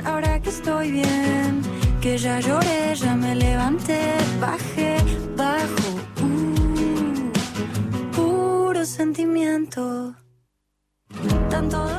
Ahora que estoy bien, que ya lloré, ya me levanté, bajé, bajo, uh, puro sentimiento.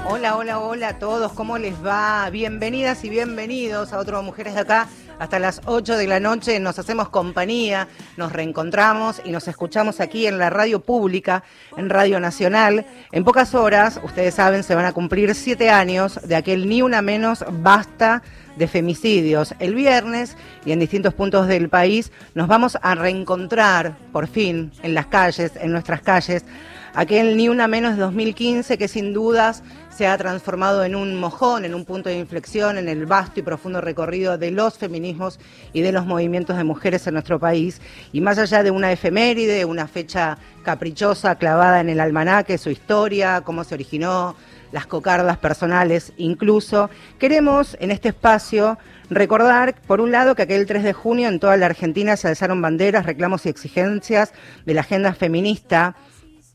Hola, hola, hola a todos, ¿cómo les va? Bienvenidas y bienvenidos a otro Mujeres de Acá. Hasta las 8 de la noche nos hacemos compañía, nos reencontramos y nos escuchamos aquí en la radio pública, en Radio Nacional. En pocas horas, ustedes saben, se van a cumplir siete años de aquel Ni Una Menos Basta de femicidios. El viernes y en distintos puntos del país nos vamos a reencontrar, por fin, en las calles, en nuestras calles, aquel Ni Una Menos de 2015 que sin dudas se ha transformado en un mojón, en un punto de inflexión en el vasto y profundo recorrido de los feminismos y de los movimientos de mujeres en nuestro país. Y más allá de una efeméride, una fecha caprichosa clavada en el almanaque, su historia, cómo se originó, las cocardas personales incluso, queremos en este espacio recordar, por un lado, que aquel 3 de junio en toda la Argentina se alzaron banderas, reclamos y exigencias de la agenda feminista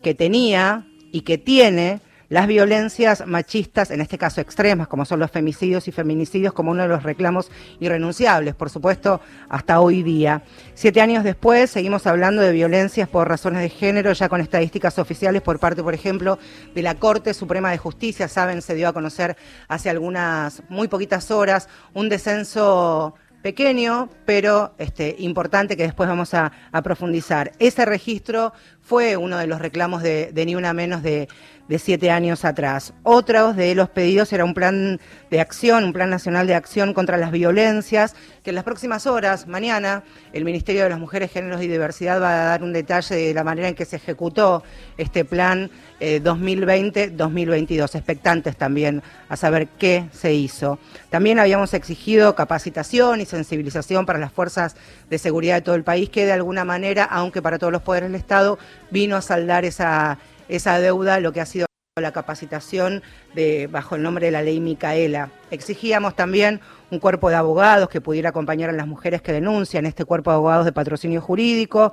que tenía y que tiene las violencias machistas, en este caso extremas, como son los femicidios y feminicidios, como uno de los reclamos irrenunciables, por supuesto, hasta hoy día. Siete años después, seguimos hablando de violencias por razones de género, ya con estadísticas oficiales por parte, por ejemplo, de la Corte Suprema de Justicia. Saben, se dio a conocer hace algunas, muy poquitas horas, un descenso pequeño, pero este, importante que después vamos a, a, profundizar. Ese registro fue uno de los reclamos de, Ni Una Menos de, siete años atrás. Otros de los pedidos era un plan de acción, un plan nacional de acción contra las violencias, que en las próximas horas, mañana, el Ministerio de las Mujeres, Géneros y Diversidad va a dar un detalle de la manera en que se ejecutó este plan eh, 2020-2022. Expectantes también a saber qué se hizo. También habíamos exigido capacitación y sensibilización para las fuerzas de seguridad de todo el país, que de alguna manera, aunque para todos los poderes del Estado, vino a saldar esa, esa deuda, lo que ha sido la capacitación de, bajo el nombre de la ley Micaela. Exigíamos también un cuerpo de abogados que pudiera acompañar a las mujeres que denuncian, este cuerpo de abogados de patrocinio jurídico.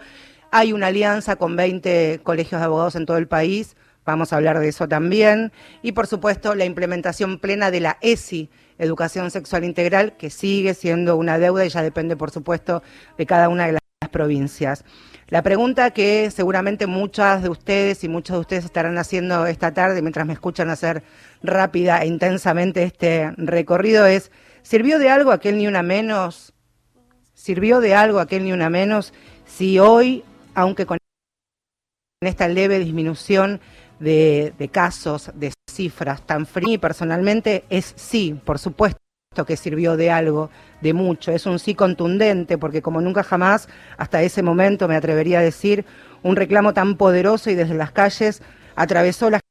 Hay una alianza con 20 colegios de abogados en todo el país, vamos a hablar de eso también. Y por supuesto la implementación plena de la ESI, Educación Sexual Integral, que sigue siendo una deuda y ya depende por supuesto de cada una de las provincias. La pregunta que seguramente muchas de ustedes y muchos de ustedes estarán haciendo esta tarde mientras me escuchan hacer rápida e intensamente este recorrido es, ¿sirvió de algo aquel ni una menos? ¿Sirvió de algo aquel ni una menos si hoy, aunque con esta leve disminución de, casos, de cifras tan frías, personalmente es sí, por supuesto que sirvió de algo, de mucho. Es un sí contundente, porque como nunca jamás, hasta ese momento me atrevería a decir, un reclamo tan poderoso y desde las calles atravesó la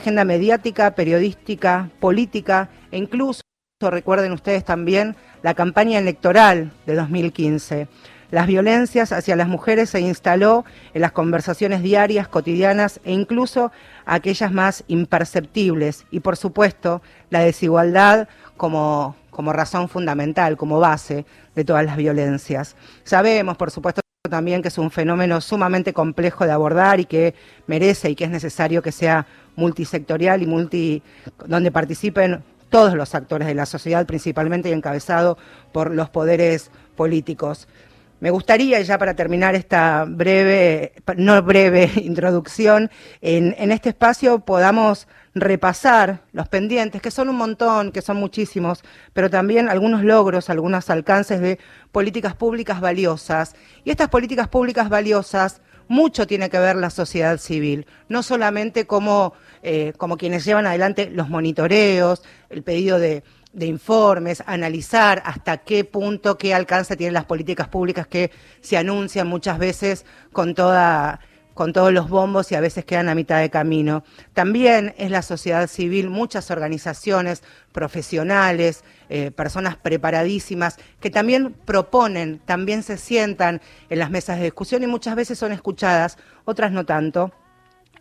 agenda mediática, periodística, política e incluso, recuerden ustedes también, la campaña electoral de 2015. Las violencias hacia las mujeres se instaló en las conversaciones diarias, cotidianas e incluso aquellas más imperceptibles. Y por supuesto, la desigualdad como como razón fundamental, como base de todas las violencias. Sabemos, por supuesto, también que es un fenómeno sumamente complejo de abordar y que merece y que es necesario que sea multisectorial y multi donde participen todos los actores de la sociedad, principalmente y encabezado por los poderes políticos. Me gustaría, ya para terminar esta breve, no breve introducción, en, este espacio podamos repasar los pendientes, que son un montón, que son muchísimos, pero también algunos logros, algunos alcances de políticas públicas valiosas. Y estas políticas públicas valiosas, mucho tiene que ver la sociedad civil, no solamente como, eh, como quienes llevan adelante los monitoreos, el pedido de, de informes, analizar hasta qué punto, qué alcance tienen las políticas públicas que se anuncian muchas veces con toda con todos los bombos y a veces quedan a mitad de camino. También es la sociedad civil, muchas organizaciones profesionales, eh, personas preparadísimas, que también proponen, también se sientan en las mesas de discusión y muchas veces son escuchadas, otras no tanto.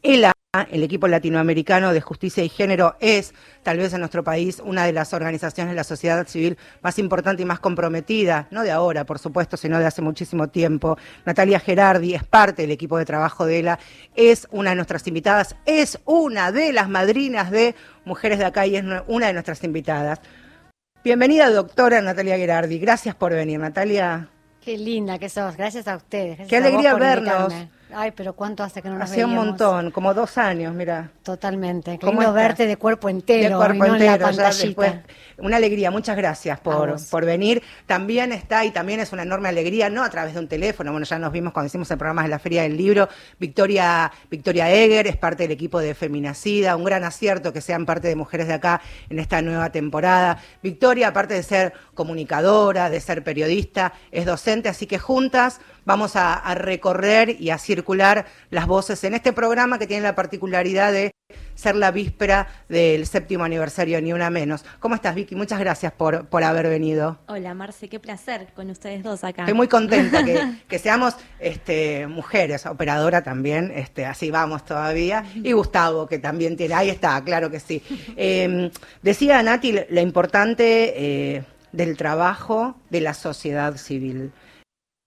El el equipo latinoamericano de justicia y género es, tal vez en nuestro país, una de las organizaciones de la sociedad civil más importante y más comprometida, no de ahora, por supuesto, sino de hace muchísimo tiempo. Natalia Gerardi es parte del equipo de trabajo de ELA, es una de nuestras invitadas, es una de las madrinas de Mujeres de Acá y es una de nuestras invitadas. Bienvenida, doctora Natalia Gerardi. Gracias por venir, Natalia. Qué linda que sos. Gracias a ustedes. Qué alegría vernos. Ay, pero ¿cuánto hace que no nos Hacía un montón, como dos años, mira. Totalmente. Qué verte de cuerpo entero. De cuerpo entero, ya después. Una alegría, muchas gracias por, por venir. También está, y también es una enorme alegría, no a través de un teléfono, bueno, ya nos vimos cuando hicimos el programa de la Feria del Libro, Victoria, Victoria Eger es parte del equipo de Feminacida, un gran acierto que sean parte de Mujeres de Acá en esta nueva temporada. Victoria, aparte de ser comunicadora, de ser periodista, es docente, así que juntas vamos a, recorrer y a circular las voces en este programa que tiene la particularidad de ser la víspera del séptimo aniversario, ni una menos. ¿Cómo estás, Vicky? Muchas gracias por, por haber venido. Hola, Marce, qué placer con ustedes dos acá. Estoy muy contenta que, seamos este, mujeres, operadora también, este, así vamos todavía, y Gustavo, que también tiene, ahí está, claro que sí. Em, decía Nati la importante eh, del trabajo de la sociedad civil.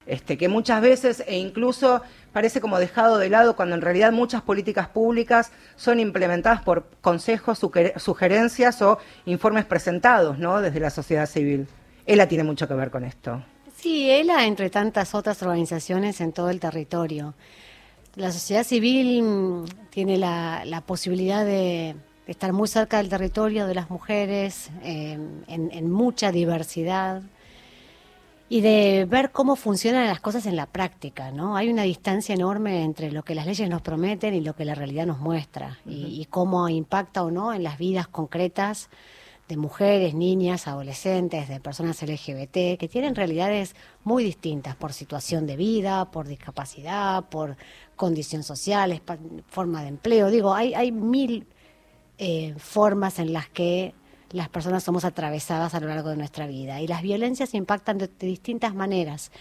Este, que muchas veces e incluso parece como dejado de lado cuando en realidad muchas políticas públicas son implementadas por consejos, sugerencias o informes presentados ¿no? desde la sociedad civil. ELA tiene mucho que ver con esto. Sí, ELA entre tantas otras organizaciones en todo el territorio. La sociedad civil mm, tiene la, posibilidad de, estar muy cerca del territorio de las mujeres eh, en mucha diversidad y de ver cómo funcionan las cosas en la práctica, ¿no? Hay una distancia enorme entre lo que las leyes nos prometen y lo que la realidad nos muestra y, cómo impacta o no en las vidas concretas de mujeres, niñas, adolescentes, de personas LGBT, que tienen realidades muy distintas por situación de vida, por discapacidad, por condición social, forma de empleo. Digo, hay, hay mil eh, formas en las que las personas somos atravesadas a lo largo de nuestra vida y las violencias impactan de, distintas maneras.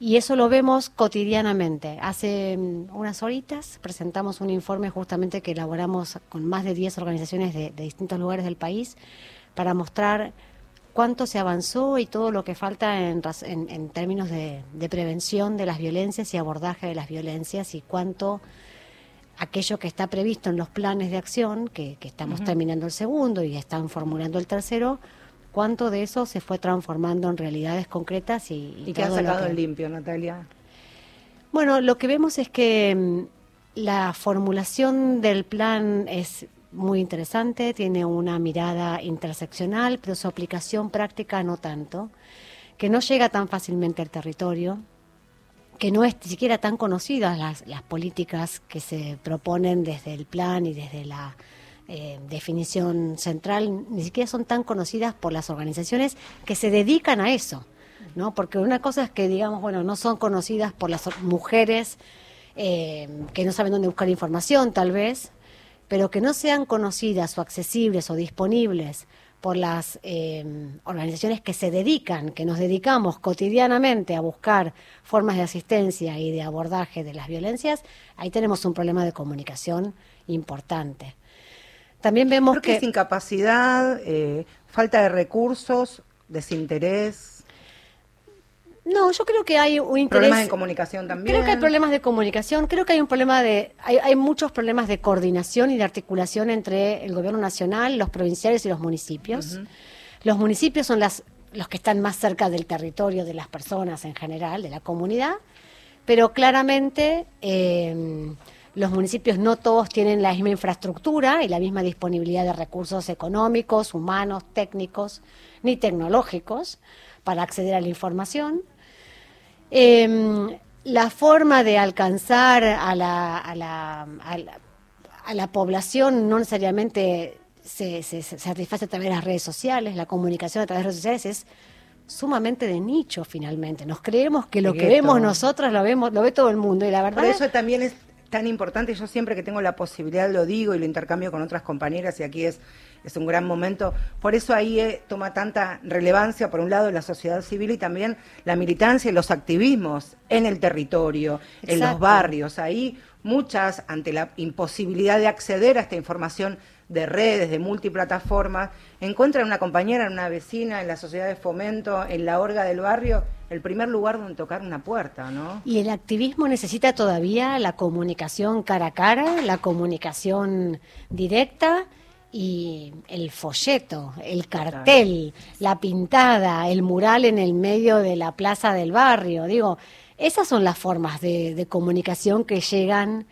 Y eso lo vemos cotidianamente. Hace mm, unas horitas presentamos un informe justamente que elaboramos con más de 10 organizaciones de, distintos lugares del país para mostrar cuánto se avanzó y todo lo que falta en, en, términos de, de, prevención de las violencias y abordaje de las violencias y cuánto aquello que está previsto en los planes de acción, que, estamos terminando el segundo y están formulando el tercero, cuánto de eso se fue transformando en realidades concretas y... ¿Y, qué ha sacado en limpio, Natalia? Bueno, lo que vemos es que mm, la formulación del plan es muy interesante, tiene una mirada interseccional, pero su aplicación práctica no tanto, que no llega tan fácilmente al territorio, que no es ni siquiera tan conocidas las, las políticas que se proponen desde el plan y desde la eh, definición central, ni siquiera son tan conocidas por las organizaciones que se dedican a eso, ¿no? Porque una cosa es que, digamos, bueno, no son conocidas por las mujeres eh, que no saben dónde buscar información, tal vez, pero que no sean conocidas o accesibles o disponibles por las em, organizaciones que se dedican, que nos dedicamos cotidianamente a buscar formas de asistencia y de abordaje de las violencias, ahí tenemos un problema de comunicación importante. También vemos que, es incapacidad, eh, falta de recursos, desinterés. No, yo creo que hay un interés. Problemas de comunicación también. Creo que hay problemas de comunicación. Creo que hay un problema de. Hay, hay, muchos problemas de coordinación y de articulación entre el gobierno nacional, los provinciales y los municipios. Los municipios son las, los que están más cerca del territorio de las personas en general, de la comunidad, pero claramente. Eh, los municipios no todos tienen la misma infraestructura y la misma disponibilidad de recursos económicos, humanos, técnicos, ni tecnológicos para acceder a la información. Eh, la forma de alcanzar a la, a la, a la, población no necesariamente se, se, satisface a través de las redes sociales, la comunicación a través de redes sociales es sumamente de nicho finalmente. Nos creemos que lo que vemos nosotros lo vemos, lo ve todo el mundo y la verdad Por eso también es tan importante. Yo siempre que tengo la posibilidad lo digo y lo intercambio con otras compañeras y aquí es, es un gran momento. Por eso ahí eh, toma tanta relevancia, por un lado, la sociedad civil y también la militancia y los activismos en el territorio, en los barrios. Ahí muchas, ante la imposibilidad de acceder a esta información de redes, de multiplataformas, encuentran una compañera, una vecina, en la sociedad de fomento, en la orga del barrio, el primer lugar donde tocar una puerta, ¿no? Y el activismo necesita todavía la comunicación cara a cara, la comunicación directa y el folleto, el cartel, la pintada, el mural en el medio de la plaza del barrio. Digo, esas son las formas de, comunicación que llegan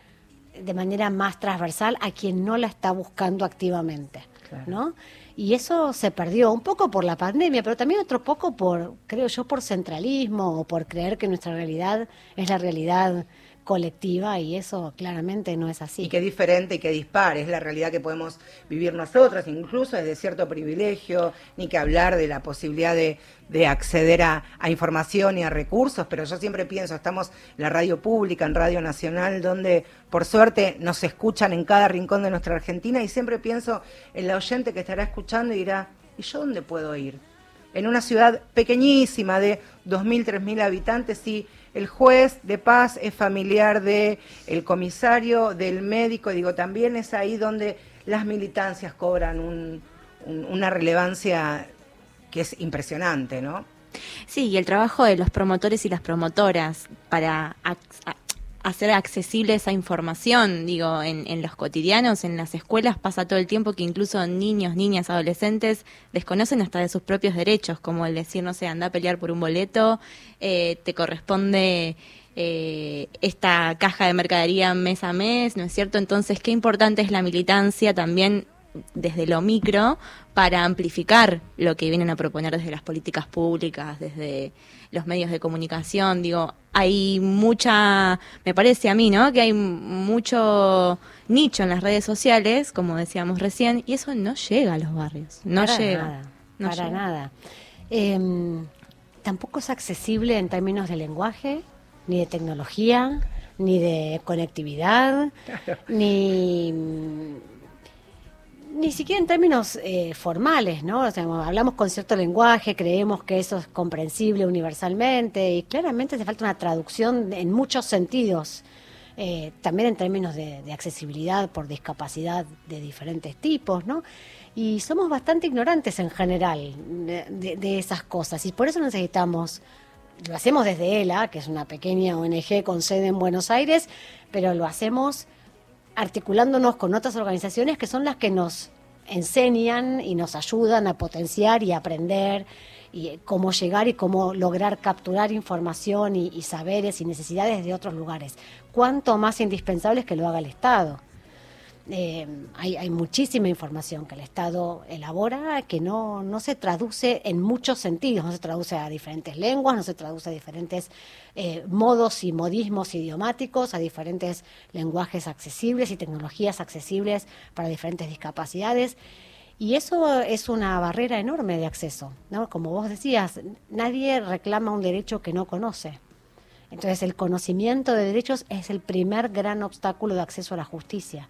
de manera más transversal a quien no la está buscando activamente, ¿no? Y eso se perdió un poco por la pandemia, pero también otro poco por, creo yo, por centralismo o por creer que nuestra realidad es la realidad colectiva y eso claramente no es así. Y qué diferente y qué dispar, es la realidad que podemos vivir nosotros, incluso desde cierto privilegio, ni que hablar de la posibilidad de, acceder a, información y a recursos, pero yo siempre pienso, estamos en la radio pública, en Radio Nacional, donde por suerte nos escuchan en cada rincón de nuestra Argentina y siempre pienso en la oyente que estará escuchando y dirá, ¿y yo dónde puedo ir? En una ciudad pequeñísima de 2.000, 3.000 habitantes y el juez de paz es familiar de el comisario, del médico, digo, también es ahí donde las militancias cobran una relevancia que es impresionante, ¿no? Sí, y el trabajo de los promotores y las promotoras para hacer accesible esa información, digo, en, en, los cotidianos, en las escuelas pasa todo el tiempo que incluso niños, niñas, adolescentes desconocen hasta de sus propios derechos, como el decir, no sé, anda a pelear por un boleto, eh, te corresponde eh, esta caja de mercadería mes a mes, ¿no es cierto? Entonces, qué importante es la militancia también desde lo micro para amplificar lo que vienen a proponer desde las políticas públicas, desde los medios de comunicación. Digo, hay mucha, me parece a mí, ¿no? Que hay mucho nicho en las redes sociales, como decíamos recién, y eso no llega a los barrios. No llega. no para nada. Em, tampoco es accesible en términos de lenguaje, ni de tecnología, ni de conectividad, ni ni siquiera en términos eh, formales, ¿no? O sea, hablamos con cierto lenguaje, creemos que eso es comprensible universalmente y claramente hace falta una traducción en muchos sentidos, eh, también en términos de, accesibilidad por discapacidad de diferentes tipos, ¿no? Y somos bastante ignorantes en general de, de esas cosas y por eso necesitamos lo hacemos desde ELA, que es una pequeña ONG con sede en Buenos Aires, pero lo hacemos articulándonos con otras organizaciones que son las que nos enseñan y nos ayudan a potenciar y aprender y cómo llegar y cómo lograr capturar información y, saberes y necesidades de otros lugares. Cuánto más indispensable es que lo haga el Estado. Eh, hay, muchísima información que el Estado elabora que no, se traduce en muchos sentidos, no se traduce a diferentes lenguas, no se traduce a diferentes eh, modos y modismos idiomáticos, a diferentes lenguajes accesibles y tecnologías accesibles para diferentes discapacidades. Y eso es una barrera enorme de acceso. Como vos decías, nadie reclama un derecho que no conoce. Entonces el conocimiento de derechos es el primer gran obstáculo de acceso a la justicia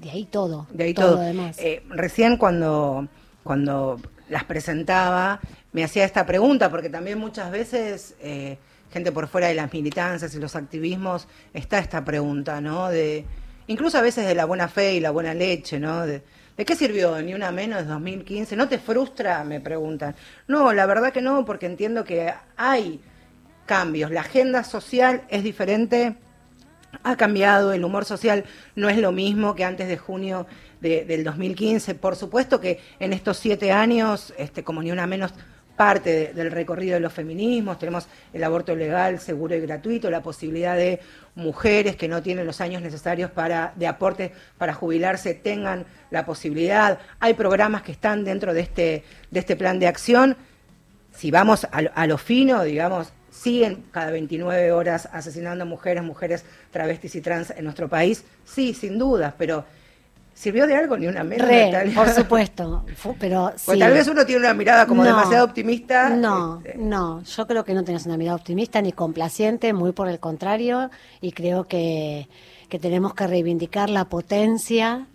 de ahí todo. De ahí todo. Eh, recién cuando, cuando las presentaba, me hacía esta pregunta, porque también muchas veces eh, gente por fuera de las militancias y los activismos está esta pregunta, ¿no? De, incluso a veces de la buena fe y la buena leche, ¿no? De, ¿De qué sirvió? Ni una menos de 2015. ¿No te frustra? Me preguntan. No, la verdad que no, porque entiendo que hay cambios. La agenda social es diferente ha cambiado, el humor social no es lo mismo que antes de junio del 2015. Por supuesto que en estos siete años, este, como ni una menos parte del recorrido de los feminismos, tenemos el aborto legal, seguro y gratuito, la posibilidad de mujeres que no tienen los años necesarios para de aporte para jubilarse tengan la posibilidad. Hay programas que están dentro de este, de este plan de acción. Si vamos a lo fino, digamos, siguen cada 29 horas asesinando mujeres, mujeres travestis y trans en nuestro país, sí, sin duda, pero ¿Sirvió de algo ni una menos? Re, por supuesto. Pero Pues tal vez uno tiene una mirada como No. demasiado optimista. No, este, no, yo creo que no tenés una mirada optimista ni complaciente, muy por el contrario, y creo que, que tenemos que reivindicar la potencia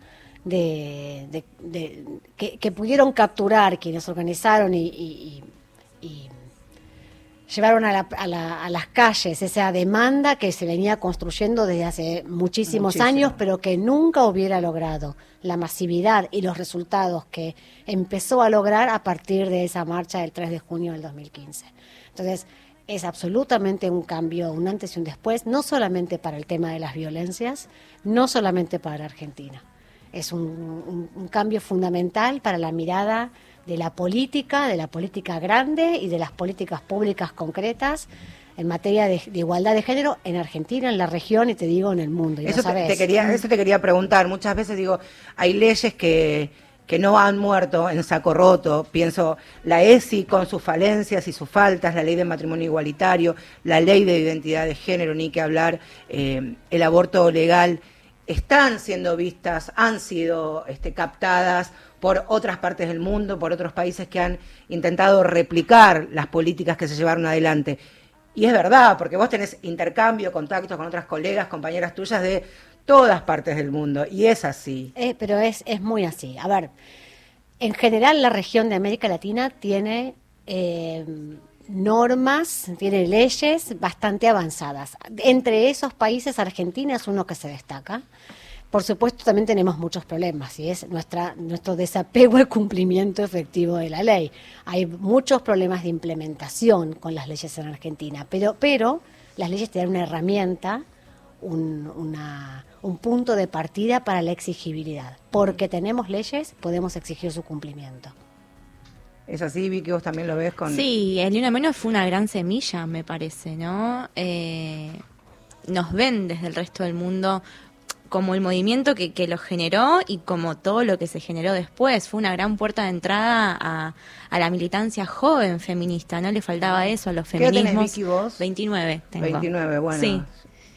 de, de- de- que, que pudieron capturar quienes organizaron y, y- y- y llevaron a, la- a la- a las calles esa demanda que se venía construyendo desde hace muchísimos Muchísimo. años, pero que nunca hubiera logrado la masividad y los resultados que empezó a lograr a partir de esa marcha del 3 de junio del 2015. Entonces, es absolutamente un cambio, un antes y un después, no solamente para el tema de las violencias, no solamente para Argentina. Es un, un- un cambio fundamental para la mirada de la política, de la política grande y de las políticas públicas concretas en materia de, de igualdad de género en Argentina, en la región y te digo en el mundo. y Eso te, quería, eso te quería preguntar. Muchas veces digo, hay leyes que, que no han muerto en saco roto. Pienso la ESI con sus falencias y sus faltas, la ley de matrimonio igualitario, la ley de identidad de género, ni que hablar, eh, el aborto legal. Están siendo vistas, han sido este, captadas por otras partes del mundo, por otros países que han intentado replicar las políticas que se llevaron adelante. Y es verdad, porque vos tenés intercambio, contactos con otras colegas, compañeras tuyas de todas partes del mundo, y es así. Eh, pero es, es muy así. A ver, en general la región de América Latina tiene eh, normas, tiene leyes bastante avanzadas. Entre esos países, Argentina es uno que se destaca. Por supuesto, también tenemos muchos problemas y es nuestra, nuestro desapego al cumplimiento efectivo de la ley. Hay muchos problemas de implementación con las leyes en Argentina, pero, pero las leyes te dan una herramienta un, una- un punto de partida para la exigibilidad. Porque tenemos leyes, podemos exigir su cumplimiento. Es así, vi que vos también lo ves con... Sí, el Ni Una Menos fue una gran semilla, me parece, ¿no? Eh, nos ven desde el resto del mundo como el movimiento que, que lo generó y como todo lo que se generó después. Fue una gran puerta de entrada a, a la militancia joven feminista, ¿no? Le faltaba eso a los ¿Qué edad tenés, feminismos. Vicky, vos? 29 tengo. 29, bueno. Sí.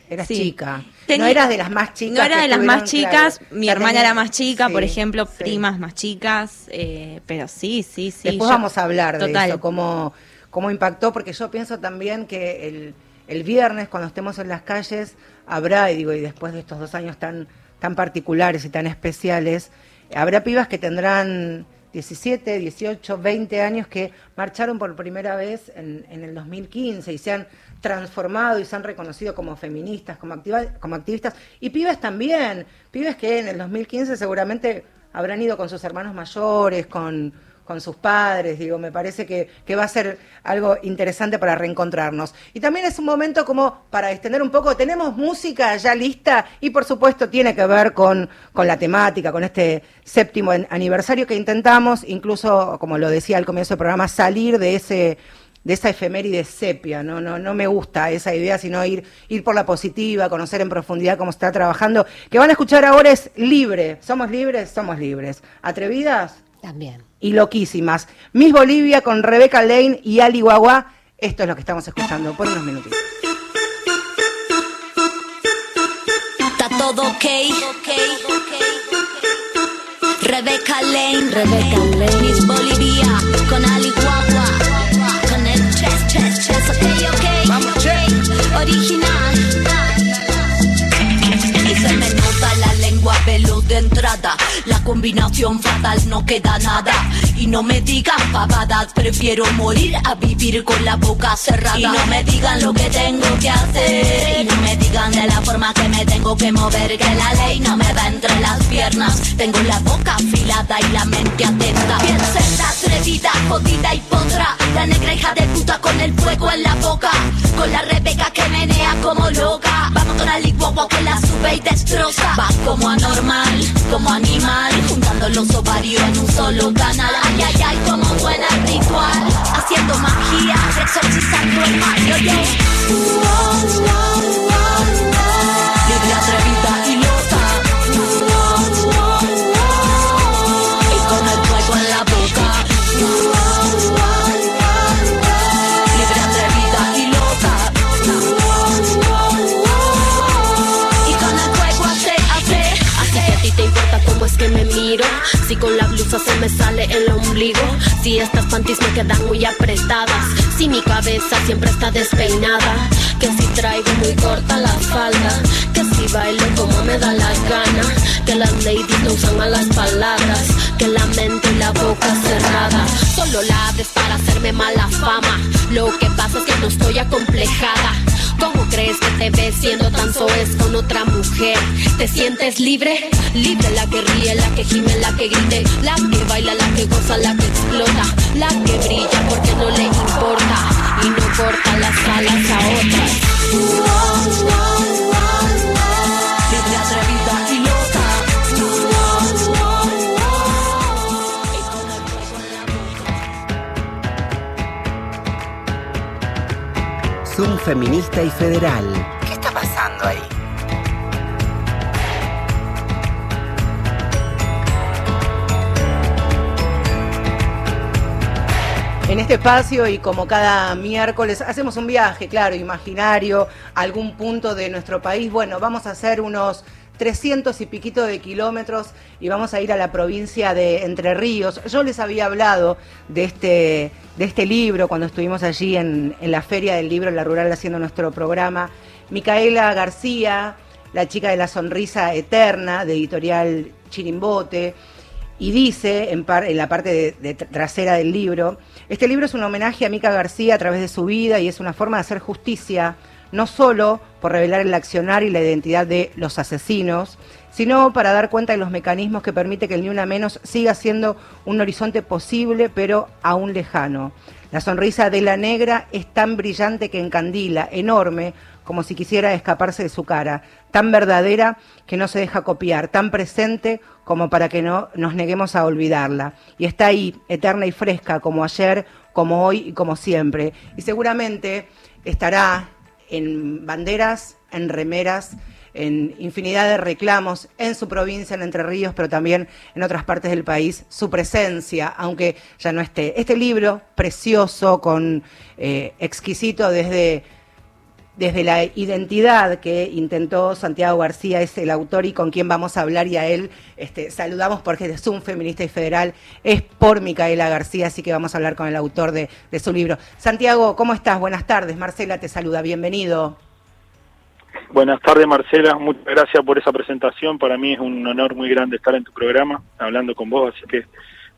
Eras Sí. chica. Tenía- no eras de las más chicas. No era de las más chicas, claro. mi hermana era más chica, por ejemplo, sí. primas más chicas, eh, pero sí, sí, sí. Después yo- vamos a hablar de eso, cómo, cómo impactó, porque yo pienso también que el, el viernes, cuando estemos en las calles, habrá, y digo, y después de estos dos años tan, tan particulares y tan especiales, habrá pibas que tendrán 17, 18, 20 años que marcharon por primera vez en, en el 2015 y se han transformado y se han reconocido como feministas, como, como activistas, y pibes también, pibes que en el 2015 seguramente habrán ido con sus hermanos mayores, con, con sus padres, digo, me parece que, que va a ser algo interesante para reencontrarnos. Y también es un momento como para extender un poco, tenemos música ya lista y por supuesto tiene que ver con, con la temática, con este séptimo an- aniversario que intentamos, incluso, como lo decía al comienzo del programa, salir de ese de esa efeméride sepia, no, no, no me gusta esa idea, sino ir, ir por la positiva, conocer en profundidad cómo está trabajando. Que van a escuchar ahora es libre. ¿Somos libres? Somos libres. ¿Atrevidas? También. Y loquísimas. Miss Bolivia con Rebeca Lane y Ali Guagua. Esto es lo que estamos escuchando por unos minutitos. Está todo ok. Rebeca Lane, Rebeca Lane. Miss Bolivia, con Ali Guagua, con el chess, chess, chess, ok, ok. Vamos, Original. Entrada. La combinación fatal no queda nada. Y no me digan pavadas, prefiero morir a vivir con la boca cerrada. Y no me digan lo que tengo que hacer. Y no me digan de la forma que me tengo que mover. Que la ley no me va entre las piernas. Tengo la boca afilada y la mente atenta. Piensa en la atrevida, jodida y potra. La negra hija de puta con el fuego en la boca. Con la Rebeca que menea como loca. Vamos con Ali Guagua que la sube y destroza. Va como anormal, como animal. Juntando los ovarios en un solo canal. Ay, ay, ay, como buena ritual. Haciendo magia, exorcizando el mal. Yo, yo. Si con la blusa se me sale el ombligo, si estas panties me quedan muy apretadas, si mi cabeza siempre está despeinada, que si traigo muy corta la falda, que bailo como me da la gana, que las ladies no usan malas palabras, que la mente y la boca cerrada, solo la haces para hacerme mala fama. Lo que pasa es que no estoy acomplejada. ¿Cómo crees que te ves siendo tan soez con otra mujer? ¿Te sientes libre? Libre la que ríe, la que gime, la que grite, la que baila, la que goza, la que explota, la que brilla porque no le importa y no corta las alas a otras. Zoom feminista y federal. ¿Qué está pasando ahí? En este espacio y como cada miércoles hacemos un viaje, claro, imaginario, a algún punto de nuestro país. Bueno, vamos a hacer unos 300 y piquito de kilómetros y vamos a ir a la provincia de Entre Ríos. Yo les había hablado de este, de este libro cuando estuvimos allí en, la Feria del Libro la Rural haciendo nuestro programa. Micaela García, la chica de la sonrisa eterna, de editorial Chirimbote, y dice en, par- en la parte trasera del libro, este libro es un homenaje a Mica García a través de su vida y es una forma de hacer justicia, no solo por revelar el accionar y la identidad de los asesinos, sino para dar cuenta de los mecanismos que permite que el Ni Una Menos siga siendo un horizonte posible, pero aún lejano. La sonrisa de la negra es tan brillante que encandila, enorme, como si quisiera escaparse de su cara, tan verdadera que no se deja copiar, tan presente como para que no nos neguemos a olvidarla. Y está ahí, eterna y fresca, como ayer, como hoy y como siempre. Y seguramente estará en banderas, en remeras, en infinidad de reclamos en su provincia, en Entre Ríos, pero también en otras partes del país, su presencia, aunque ya no esté. Este libro, precioso, con eh, exquisito desde desde la identidad que intentó Santiago García, es el autor y con quien vamos a hablar, y a él este, saludamos porque es un feminista y federal, es por Micaela García, así que vamos a hablar con el autor de, de su libro. Santiago, ¿cómo estás? Buenas tardes, Marcela te saluda, bienvenido. Buenas tardes, Marcela. Muchas gracias por esa presentación. Para mí es un honor muy grande estar en tu programa, hablando con vos, así que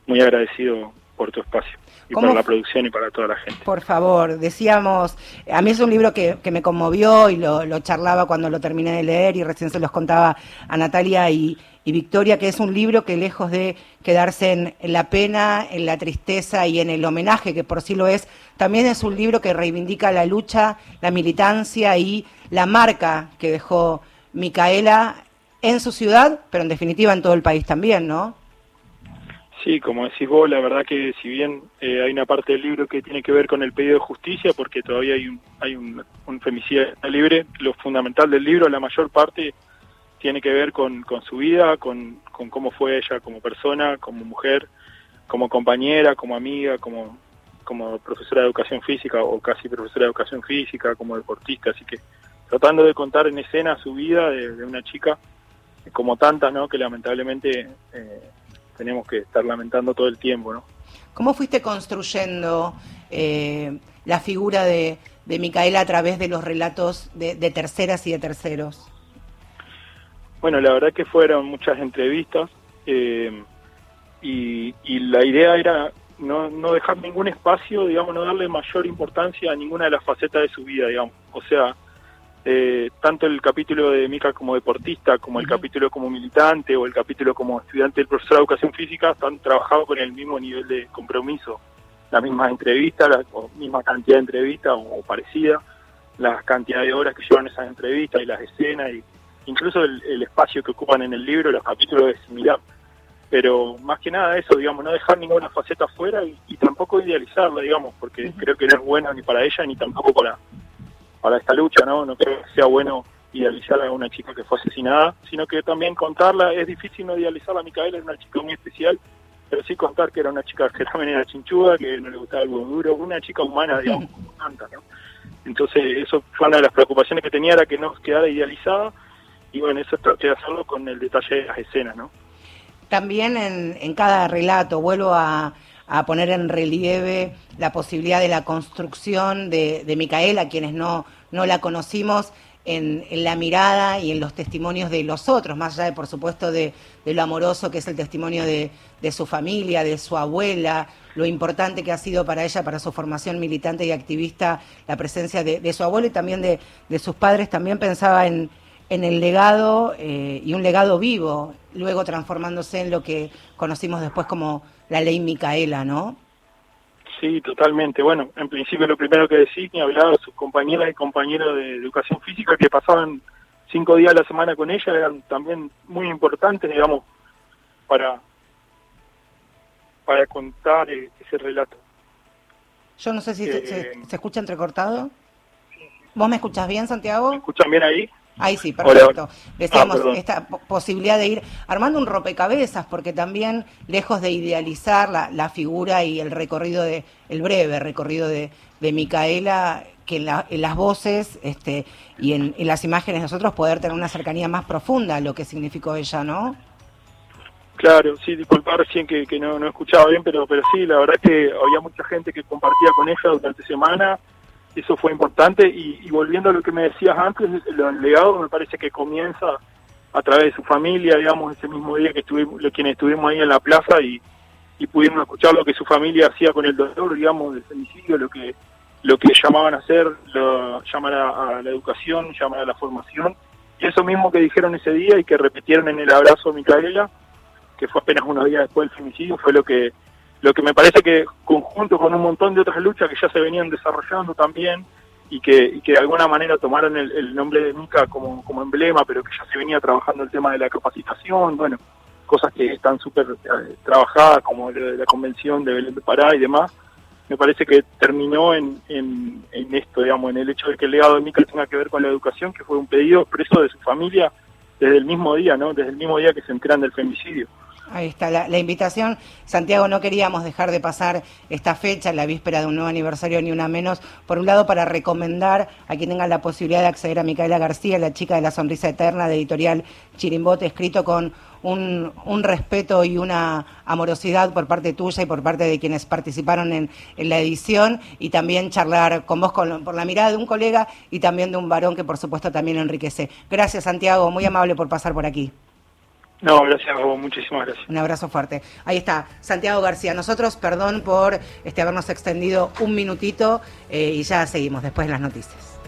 muy agradecido por tu espacio y ¿Cómo por la producción y para toda la gente. Por favor, decíamos, a mí es un libro que, que me conmovió y lo, lo charlaba cuando lo terminé de leer y recién se los contaba a Natalia y, y Victoria, que es un libro que lejos de quedarse en, en la pena, en la tristeza y en el homenaje, que por sí lo es, también es un libro que reivindica la lucha, la militancia y la marca que dejó Micaela en su ciudad, pero en definitiva en todo el país también, ¿no? Sí, como decís vos, la verdad que si bien eh, hay una parte del libro que tiene que ver con el pedido de justicia, porque todavía hay un, hay un, un femicidio libre, lo fundamental del libro, la mayor parte, tiene que ver con, con su vida, con, con cómo fue ella como persona, como mujer, como compañera, como amiga, como, como profesora de educación física o casi profesora de educación física, como deportista, así que tratando de contar en escena su vida de, de una chica, como tantas, ¿no? Que lamentablemente eh, tenemos que estar lamentando todo el tiempo, ¿no? ¿Cómo fuiste construyendo eh, la figura de, de Micaela a través de los relatos de, de terceras y de terceros? Bueno, la verdad que fueron muchas entrevistas eh, y, y la idea era no, no dejar ningún espacio, digamos, no darle mayor importancia a ninguna de las facetas de su vida, digamos. O sea, eh, tanto el capítulo de Mica como deportista, como el capítulo como militante o el capítulo como estudiante del profesor de educación física, están trabajados con el mismo nivel de compromiso. La misma entrevista, la o misma cantidad de entrevistas o, o parecida, la cantidad de horas que llevan esas entrevistas y las escenas, y incluso el, el espacio que ocupan en el libro, los capítulos es similar. Pero más que nada eso, digamos, no dejar ninguna faceta afuera y, y tampoco idealizarla, digamos, porque creo que no es bueno ni para ella ni tampoco para, para esta lucha, ¿no? No creo que sea bueno idealizar a una chica que fue asesinada, sino que también contarla, es difícil no idealizarla, Micaela era una chica muy especial, pero sí contar que era una chica que también era chinchuda, que no le gustaba algo duro, una chica humana, digamos, como tanta, ¿no? Entonces, eso fue una de las preocupaciones que tenía, era que no quedara idealizada, y bueno, eso traté de hacerlo con el detalle de las escenas, ¿no? también en, en cada relato vuelvo a, a poner en relieve la posibilidad de la construcción de, de Micaela, quienes no, no la conocimos, en, la mirada y en los testimonios de los otros, más allá de, por supuesto, de, de lo amoroso que es el testimonio de, de, su familia, de su abuela, lo importante que ha sido para ella, para su formación militante y activista, la presencia de, su abuelo y también de, sus padres. También pensaba en, en el legado eh, y un legado vivo, luego transformándose en lo que conocimos después como la ley Micaela, ¿no? Sí, totalmente. Bueno, en principio lo primero que decís, ni hablar de sus compañeras y compañeros de educación física que pasaban cinco días a la semana con ella, eran también muy importantes, digamos, para, para contar eh, ese relato. Yo no sé si eh, se, se, escucha entrecortado. ¿Vos me escuchas bien, Santiago? ¿Me escuchan bien ahí? Ahí sí, perfecto. Decíamos ah, esta posibilidad de ir armando un rompecabezas, porque también, lejos de idealizar la, la figura y el recorrido de, el breve recorrido de, de Micaela, que en, la, en, las voces este, y en, en, las imágenes nosotros poder tener una cercanía más profunda a lo que significó ella, ¿no? Claro, sí, disculpar recién que, que no, no escuchaba bien, pero, pero sí, la verdad es que había mucha gente que compartía con ella durante semana eso fue importante. Y, y, volviendo a lo que me decías antes, el legado me parece que comienza a través de su familia, digamos, ese mismo día que estuvimos, quienes estuvimos ahí en la plaza y, y pudimos escuchar lo que su familia hacía con el dolor, digamos, del femicidio, lo que lo que llamaban a hacer, lo, llamar a, la educación, llamar a la formación, y eso mismo que dijeron ese día y que repitieron en el abrazo a Micaela, que fue apenas unos días después del femicidio, fue lo que lo que me parece que conjunto con un montón de otras luchas que ya se venían desarrollando también y que, y que de alguna manera tomaron el, el nombre de Mica como, como emblema, pero que ya se venía trabajando el tema de la capacitación, bueno, cosas que están súper eh, trabajadas como la, la convención de Belén de Pará y demás, me parece que terminó en, en, en, esto, digamos, en el hecho de que el legado de Mica tenga que ver con la educación, que fue un pedido expreso de su familia desde el mismo día, ¿no? Desde el mismo día que se enteran del femicidio. Ahí está la, invitación. Santiago, no queríamos dejar de pasar esta fecha, la víspera de un nuevo aniversario, ni una menos, por un lado para recomendar a quien tenga la posibilidad de acceder a Micaela García, la chica de la sonrisa eterna, de editorial Chirimbote, escrito con un, respeto y una amorosidad por parte tuya y por parte de quienes participaron en, en la edición, y también charlar con vos con, por la mirada de un colega y también de un varón que por supuesto también enriquece. Gracias, Santiago, muy amable por pasar por aquí. No, gracias a vos, muchísimas gracias. Un abrazo fuerte. Ahí está, Santiago García. Nosotros, perdón por este, habernos extendido un minutito eh, y ya seguimos después de las noticias.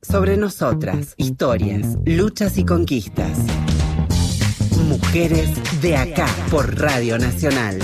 Sobre nosotras, historias, luchas y conquistas. Mujeres de acá por Radio Nacional.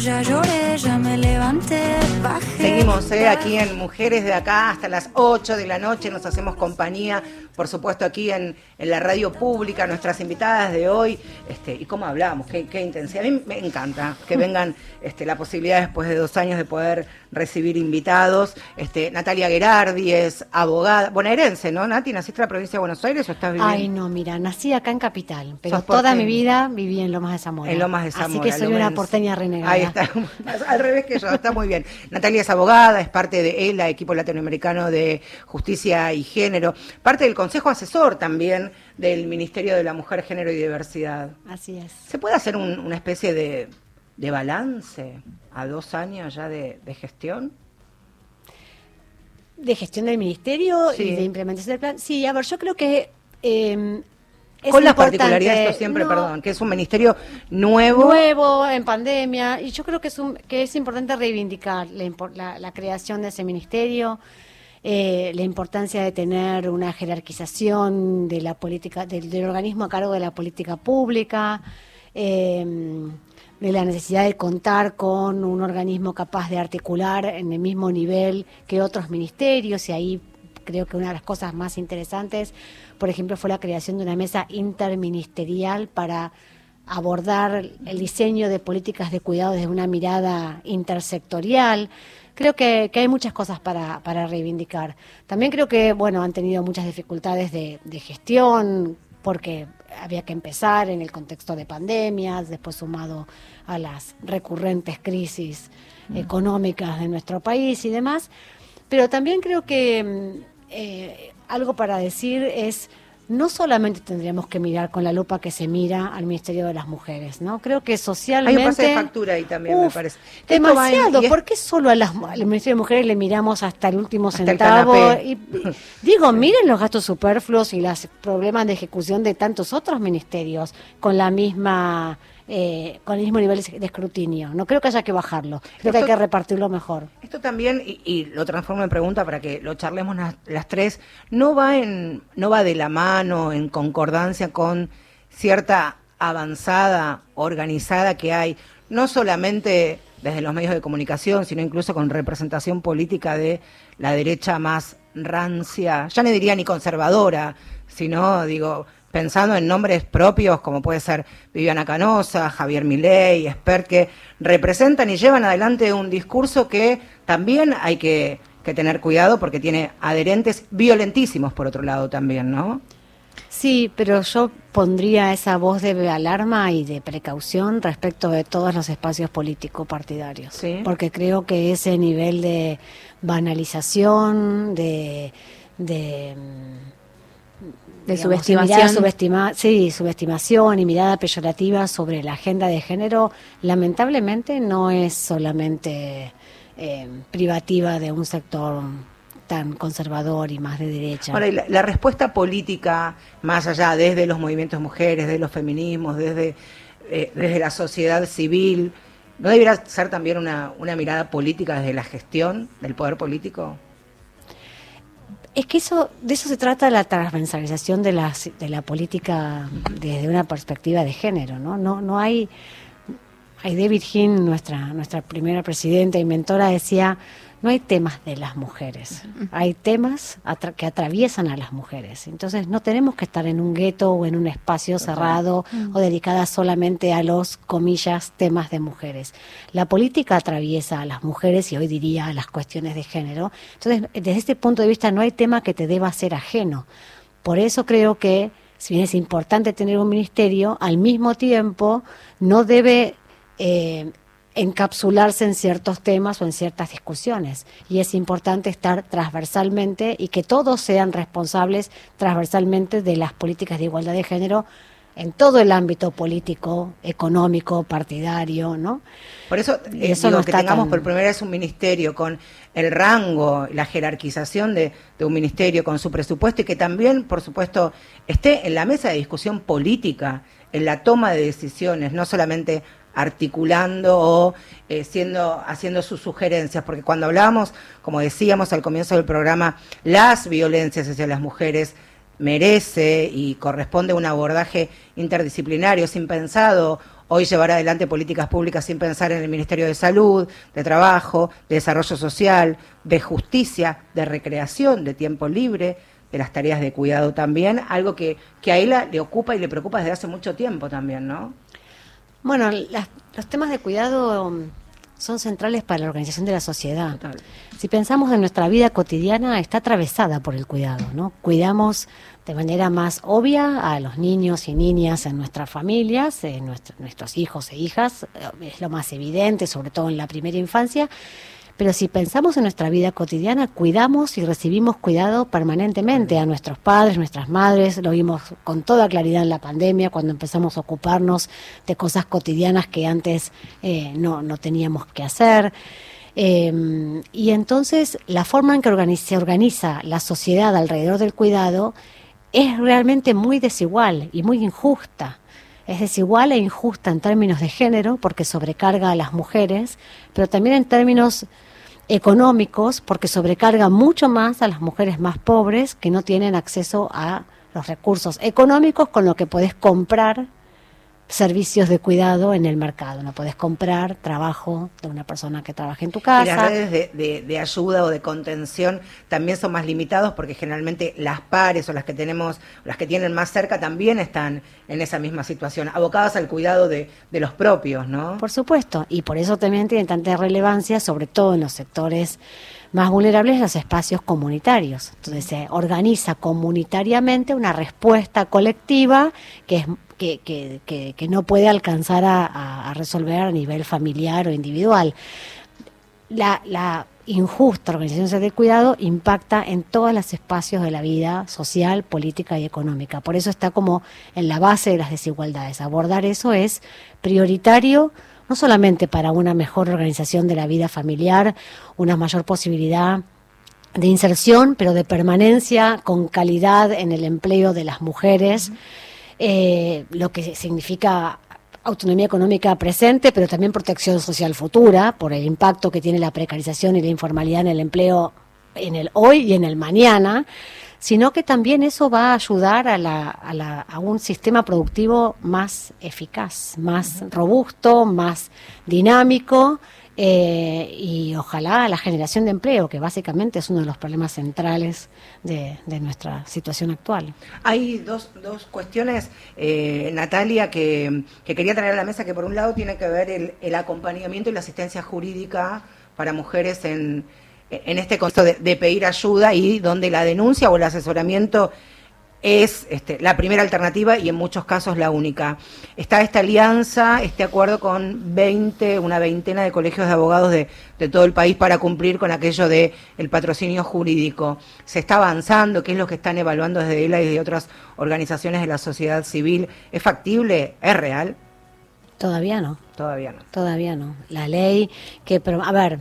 Ya lloré, ya me levanté, bajé. Seguimos eh, aquí en Mujeres de Acá hasta las 8 de la noche, nos hacemos compañía, por supuesto aquí en, en la radio pública, nuestras invitadas de hoy, este, y cómo hablamos, qué, qué intensidad. A mí me encanta que vengan este, la posibilidad después de dos años de poder recibir invitados. Este, Natalia Gerardi es abogada, bonaerense, ¿no, Nati? ¿Naciste en la provincia de Buenos Aires o estás viviendo? Ay, no, mira, nací acá en Capital, pero toda mi vida viví en Lomas de Zamora. En Lomas de Zamora. Así que soy una porteña renegada. Ahí está, al revés que yo, está muy bien. Natalia es abogada, es parte de ELA, equipo latinoamericano de justicia y género, parte del consejo asesor también del Ministerio de la Mujer, Género y Diversidad. Así es. ¿Se puede hacer un, una especie de, de, balance a dos años ya de, de, gestión? De gestión del Ministerio sí. y de implementación del plan. Sí, a ver, yo creo que... Eh, es con las particularidades, esto siempre, no, perdón, que es un ministerio nuevo. Nuevo, en pandemia, y yo creo que es, un, que es importante reivindicar la, la, la creación de ese ministerio, eh, la importancia de tener una jerarquización de la política, del, del organismo a cargo de la política pública, eh, de la necesidad de contar con un organismo capaz de articular en el mismo nivel que otros ministerios, y ahí creo que una de las cosas más interesantes por ejemplo, fue la creación de una mesa interministerial para abordar el diseño de políticas de cuidado desde una mirada intersectorial. Creo que, que hay muchas cosas para, para, reivindicar. También creo que, bueno, han tenido muchas dificultades de, de gestión, porque había que empezar en el contexto de pandemias, después sumado a las recurrentes crisis mm. económicas de nuestro país y demás. Pero también creo que mm, eh, algo para decir es no solamente tendríamos que mirar con la lupa que se mira al Ministerio de las Mujeres, ¿no? Creo que socialmente... Hay un pase de factura ahí también, me parece. Demasiado, ¿por qué solo al Ministerio de Mujeres le miramos hasta el último centavo? y, digo, miren los gastos superfluos y los problemas de ejecución de tantos otros ministerios con la misma eh, con el mismo nivel de escrutinio. No creo que haya que bajarlo, creo que hay que repartirlo mejor. Esto también, y, lo transformo en pregunta para que lo charlemos las, tres, no va, en, no va de la mano, en concordancia con cierta avanzada, organizada que hay, no solamente desde los medios de comunicación, sino incluso con representación política de la derecha más rancia, ya no diría ni conservadora, sino, digo, pensando en nombres propios como puede ser Viviana Canosa, Javier Milei, Esper, que representan y llevan adelante un discurso que también hay que, tener cuidado porque tiene adherentes violentísimos por otro lado también, ¿no? Sí, pero yo pondría esa voz de alarma y de precaución respecto de todos los espacios políticos partidarios, porque creo que ese nivel de banalización, de, de de subestimación. Subestima, sí, subestimación y mirada peyorativa sobre la agenda de género, lamentablemente no es solamente eh, privativa de un sector tan conservador y más de derecha. Ahora, la, respuesta política, más allá desde los movimientos mujeres, desde los feminismos, desde, eh, desde la sociedad civil, ¿no debería ser también una, una mirada política desde la gestión del poder político? Es que eso, de eso se trata la transversalización de la, de la política desde una perspectiva de género, ¿no? No, no hay, David Hinn, nuestra, nuestra primera presidenta y mentora, decía, no hay temas de las mujeres, hay temas que atraviesan a las mujeres. Entonces no tenemos que estar en un gueto o en un espacio cerrado o dedicada solamente a los, comillas, temas de mujeres. La política atraviesa a las mujeres y hoy diría a las cuestiones de género. Entonces, desde este punto de vista no hay tema que te deba ser ajeno. Por eso creo que, si bien es importante tener un ministerio, al mismo tiempo no debe... Eh, encapsularse en ciertos temas o en ciertas discusiones. Y es importante estar transversalmente y que todos sean responsables transversalmente de las políticas de igualdad de género en todo el ámbito político, económico, partidario, ¿no? Por eso, eh, digo, que tengamos por primera vez un ministerio con el rango, la jerarquización de, de, un ministerio, con su presupuesto y que también, por supuesto, esté en la mesa de discusión política, en la toma de decisiones, no solamente articulando o eh, siendo, haciendo sus sugerencias, porque cuando hablábamos, como decíamos al comienzo del programa, las violencias hacia las mujeres merece y corresponde un abordaje interdisciplinario, sin pensado hoy llevar adelante políticas públicas sin pensar en el Ministerio de Salud, de Trabajo, de Desarrollo Social, de Justicia, de Recreación, de Tiempo Libre, de las tareas de cuidado también, algo que, que a ella le ocupa y le preocupa desde hace mucho tiempo también, ¿no? Bueno, los temas de cuidado um, son centrales para la organización de la sociedad. Si pensamos en nuestra vida cotidiana, está atravesada por el cuidado, ¿no? Cuidamos de manera más obvia a los niños y niñas en nuestras familias, en nuestros hijos e hijas, eh, es lo más evidente, sobre todo en la primera infancia, pero si pensamos en nuestra vida cotidiana, cuidamos y recibimos cuidado permanentemente a nuestros padres, nuestras madres, lo vimos con toda claridad en la pandemia, cuando empezamos a ocuparnos de cosas cotidianas que antes eh, no, no teníamos que hacer. Eh, y entonces la forma en que se organiza la sociedad alrededor del cuidado es realmente muy desigual y muy injusta. Es desigual e injusta en términos de género porque sobrecarga a las mujeres, pero también en términos económicos porque sobrecarga mucho más a las mujeres más pobres que no tienen acceso a los recursos económicos con lo que podés comprar servicios de cuidado en el mercado. No puedes comprar trabajo de una persona que trabaja en tu Y casa. las redes de, de- de ayuda o de contención también son más limitados porque generalmente las pares o las que tenemos, las que tienen más cerca también están en esa misma situación, abocadas al cuidado de, de los propios, ¿no? Por supuesto, y por eso también tiene tanta relevancia, sobre todo en los sectores más vulnerables, los espacios comunitarios. Entonces se organiza comunitariamente una respuesta colectiva que es que, no puede alcanzar a, resolver a nivel familiar o individual. La, injusta organización del cuidado impacta en todos los espacios de la vida social, política y económica. Por eso está como en la base de las desigualdades. Abordar eso es prioritario no solamente para una mejor organización de la vida familiar, una mayor posibilidad de inserción, pero de permanencia con calidad en el empleo de las mujeres, eh, lo que significa autonomía económica presente, pero también protección social futura, por el impacto que tiene la precarización y la informalidad en el empleo en el hoy y en el mañana, sino que también eso va a ayudar a, la, a, la- a un sistema productivo más eficaz, más robusto, más dinámico eh, y ojalá la generación de empleo, que básicamente es uno de los problemas centrales de, de nuestra situación actual. Hay dos, dos cuestiones, eh, Natalia, que, que quería traer a la mesa, que por un lado tiene que ver el, acompañamiento y la asistencia jurídica para mujeres en, en este contexto de pedir ayuda y donde la denuncia o el asesoramiento es este, la primera alternativa y en muchos casos la única. Está esta alianza, este acuerdo con 20, una veintena de colegios de abogados de, de todo el país para cumplir con aquello de el patrocinio jurídico. Se está avanzando, qué es lo que están evaluando desde ELA y de otras organizaciones de la sociedad civil. ¿Es factible? ¿Es real? Todavía no. Todavía no. Todavía no. La ley que, pro- a ver,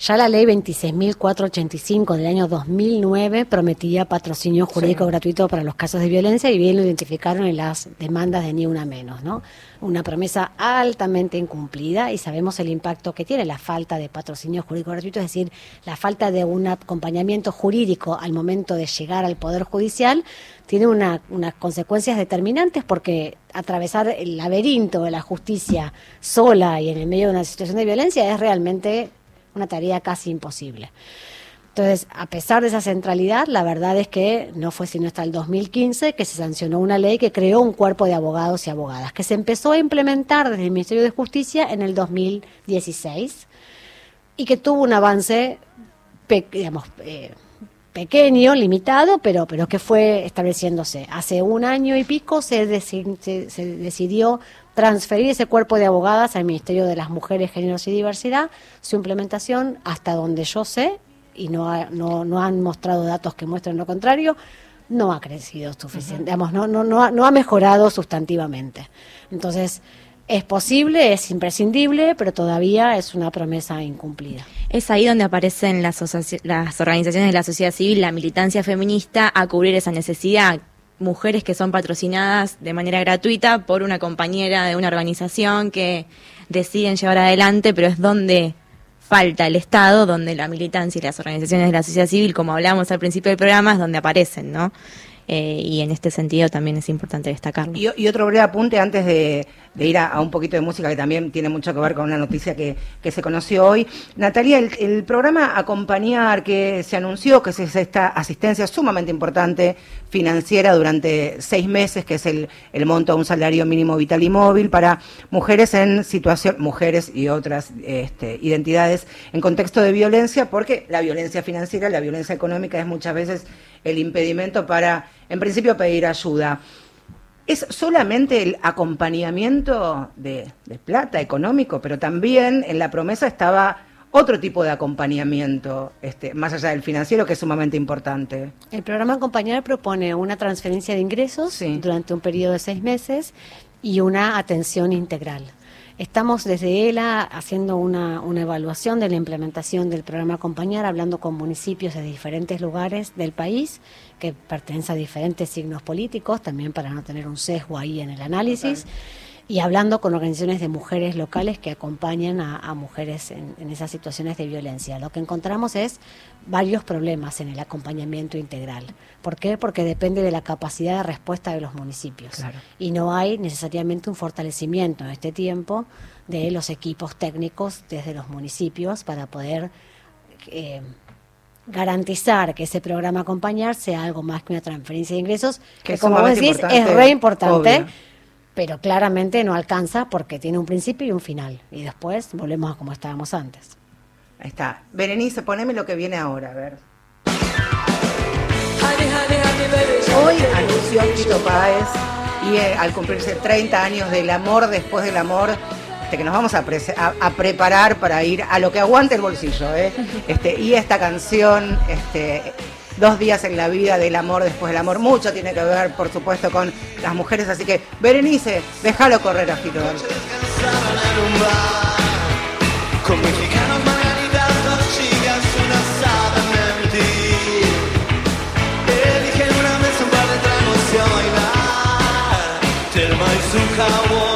ya la ley 26.485 del año 2009 prometía patrocinio jurídico gratuito para los casos de violencia y bien lo identificaron en las demandas de Ni Una Menos, ¿no? Una promesa altamente incumplida y sabemos el impacto que tiene la falta de patrocinio jurídico gratuito, es decir, la falta de un acompañamiento jurídico al momento de llegar al Poder Judicial tiene una- unas consecuencias determinantes porque atravesar el laberinto de la justicia sola y en el medio de una situación de violencia es realmente una tarea casi imposible. Entonces, a pesar de esa centralidad, la verdad es que no fue sino hasta el 2015 que se sancionó una ley que creó un cuerpo de abogados y abogadas, que se empezó a implementar desde el Ministerio de Justicia en el 2016 y que tuvo un avance, digamos, eh, pequeño, limitado, pero, pero que fue estableciéndose. Hace un año y pico se, se- se decidió transferir ese cuerpo de abogadas al Ministerio de las Mujeres, Géneros y Diversidad. Su implementación, hasta donde yo sé, y no, ha- no, no han mostrado datos que muestren lo contrario, no ha crecido suficiente, digamos, no, no, no, ha, no ha mejorado sustantivamente. Entonces, es posible, es imprescindible, pero todavía es una promesa incumplida. Es ahí donde aparecen las organizaciones de la sociedad civil, la militancia feminista, a cubrir esa necesidad. Mujeres que son patrocinadas de manera gratuita por una compañera de una organización que deciden llevar adelante, pero es donde falta el Estado, donde la militancia y las organizaciones de la sociedad civil, como hablamos al principio del programa, es donde aparecen, ¿no? Eh, y en este sentido también es importante destacarlo. Y, y otro breve apunte antes de, de ir a, un poquito de música que también tiene mucho que ver con una noticia que, que se conoció hoy. Natalia, el, el programa Acompañar que se anunció, que es esta asistencia sumamente importante financiera durante seis meses, que es el, el monto a un salario mínimo vital y móvil para mujeres en situación, mujeres y otras este, identidades en contexto de violencia, porque la violencia financiera, la violencia económica es muchas veces el impedimento para, en principio, pedir ayuda. ¿Es solamente el acompañamiento de, de plata económico, pero también en la promesa estaba otro tipo de acompañamiento, este, más allá del financiero, que es sumamente importante? El programa Acompañar propone una transferencia de ingresos durante un periodo de seis meses y una atención integral. Estamos desde ELA haciendo una, una evaluación de la implementación del programa Acompañar, hablando con municipios de diferentes lugares del país que pertenecen a diferentes signos políticos, también para no tener un sesgo ahí en el análisis. y hablando con organizaciones de mujeres locales que acompañan a, mujeres en, en, esas situaciones de violencia. Lo que encontramos es varios problemas en el acompañamiento integral. ¿Por qué? Porque depende de la capacidad de respuesta de los municipios. Y no hay necesariamente un fortalecimiento en este tiempo de los equipos técnicos desde los municipios para poder eh, garantizar que ese programa acompañar sea algo más que una transferencia de ingresos, que, como vos decís es re importante pero claramente no alcanza porque tiene un principio y un final. Y después volvemos a como estábamos antes. Ahí está. Berenice, poneme lo que viene ahora, a ver. Hoy anunció Tito Páez y eh, al cumplirse 30 años del amor después del amor, este, que nos vamos a, a, preparar para ir a lo que aguante el bolsillo. ¿eh? Este, y esta canción este, dos días en la vida del amor después del amor. Mucho tiene que ver, por supuesto, con las mujeres. Así que, Berenice, déjalo correr a Fito. Con mexicanos, margaritas, dos chicas, una asada mentir. Elige en una mesa un par de tragos y a bailar. Telma y su cowboy,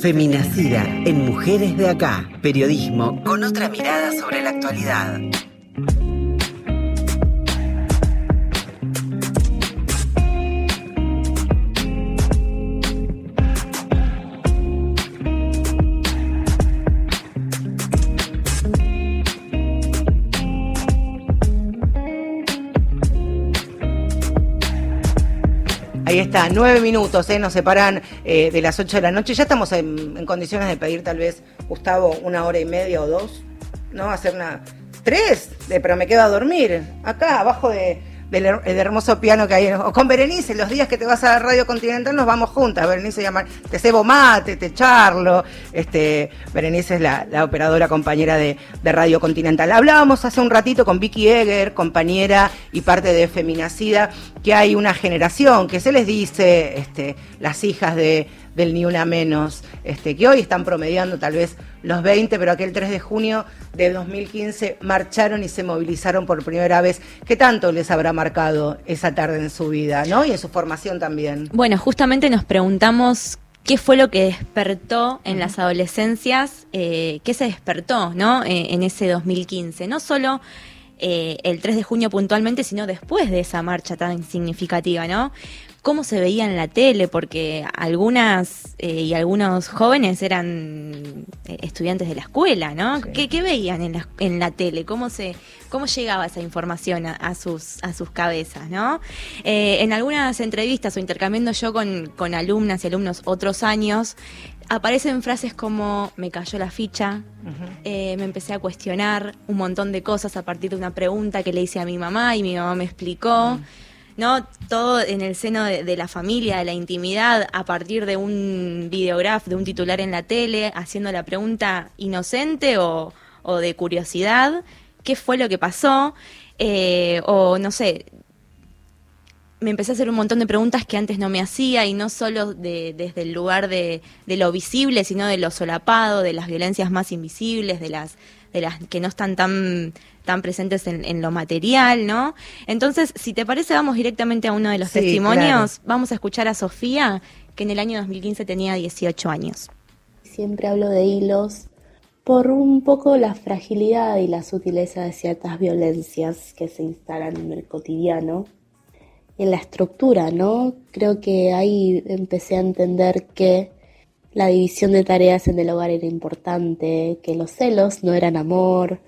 Feminacida en Mujeres de Acá. Periodismo con otra mirada sobre la actualidad. Está, nueve minutos, ¿eh? nos separan eh, de las ocho de la noche. Ya estamos en, condiciones de pedir tal vez, Gustavo, una hora y media o dos, ¿no? Hacer una... Tres, pero me quedo a dormir, acá, abajo de, del, el hermoso piano que hay. O con Berenice, los días que te vas a Radio Continental nos vamos juntas. Berenice llama, te cebo mate, te charlo. Este, Berenice es la, la operadora compañera de, de Radio Continental. Hablábamos hace un ratito con Vicky Eger, compañera y parte de Feminacida, que hay una generación que se les dice, este, las hijas de del Ni Una Menos, este, que hoy están promediando tal vez los 20, pero aquel 3 de junio de 2015 marcharon y se movilizaron por primera vez. ¿Qué tanto les habrá marcado esa tarde en su vida, ¿no? Y en su formación también. Bueno, justamente nos preguntamos qué fue lo que despertó en las adolescencias, eh, qué se despertó, ¿no? Eh, en ese 2015. No solo eh, el 3 de junio puntualmente, sino después de esa marcha tan significativa, ¿no? Cómo se veía en la tele, porque algunas eh, y algunos jóvenes eran eh, estudiantes de la escuela, ¿no? ¿Qué, qué veían en la, en la tele? ¿Cómo se cómo llegaba esa información a, a sus a sus cabezas, ¿no? Eh, en algunas entrevistas o intercambiando yo con, con alumnas y alumnos otros años, aparecen frases como me cayó la ficha, eh, me empecé a cuestionar un montón de cosas a partir de una pregunta que le hice a mi mamá y mi mamá me explicó. ¿No? Todo en el seno de, la familia, de la intimidad, a partir de un videograf, de un titular en la tele, haciendo la pregunta inocente o, de curiosidad, ¿qué fue lo que pasó? Eh, o no sé, me empecé a hacer un montón de preguntas que antes no me hacía y no solo de- desde el lugar de, de lo visible, sino de lo solapado, de las violencias más invisibles, de las que no están tan, tan presentes en, en lo material, ¿no? Entonces, si te parece, vamos directamente a uno de los Sí, testimonios. Vamos a escuchar a Sofía, que en el año 2015 tenía 18 años. Siempre hablo de hilos por un poco la fragilidad y la sutileza de ciertas violencias que se instalan en el cotidiano en la estructura, ¿no? Creo que ahí empecé a entender que la división de tareas en el hogar era importante, que los celos no eran amor.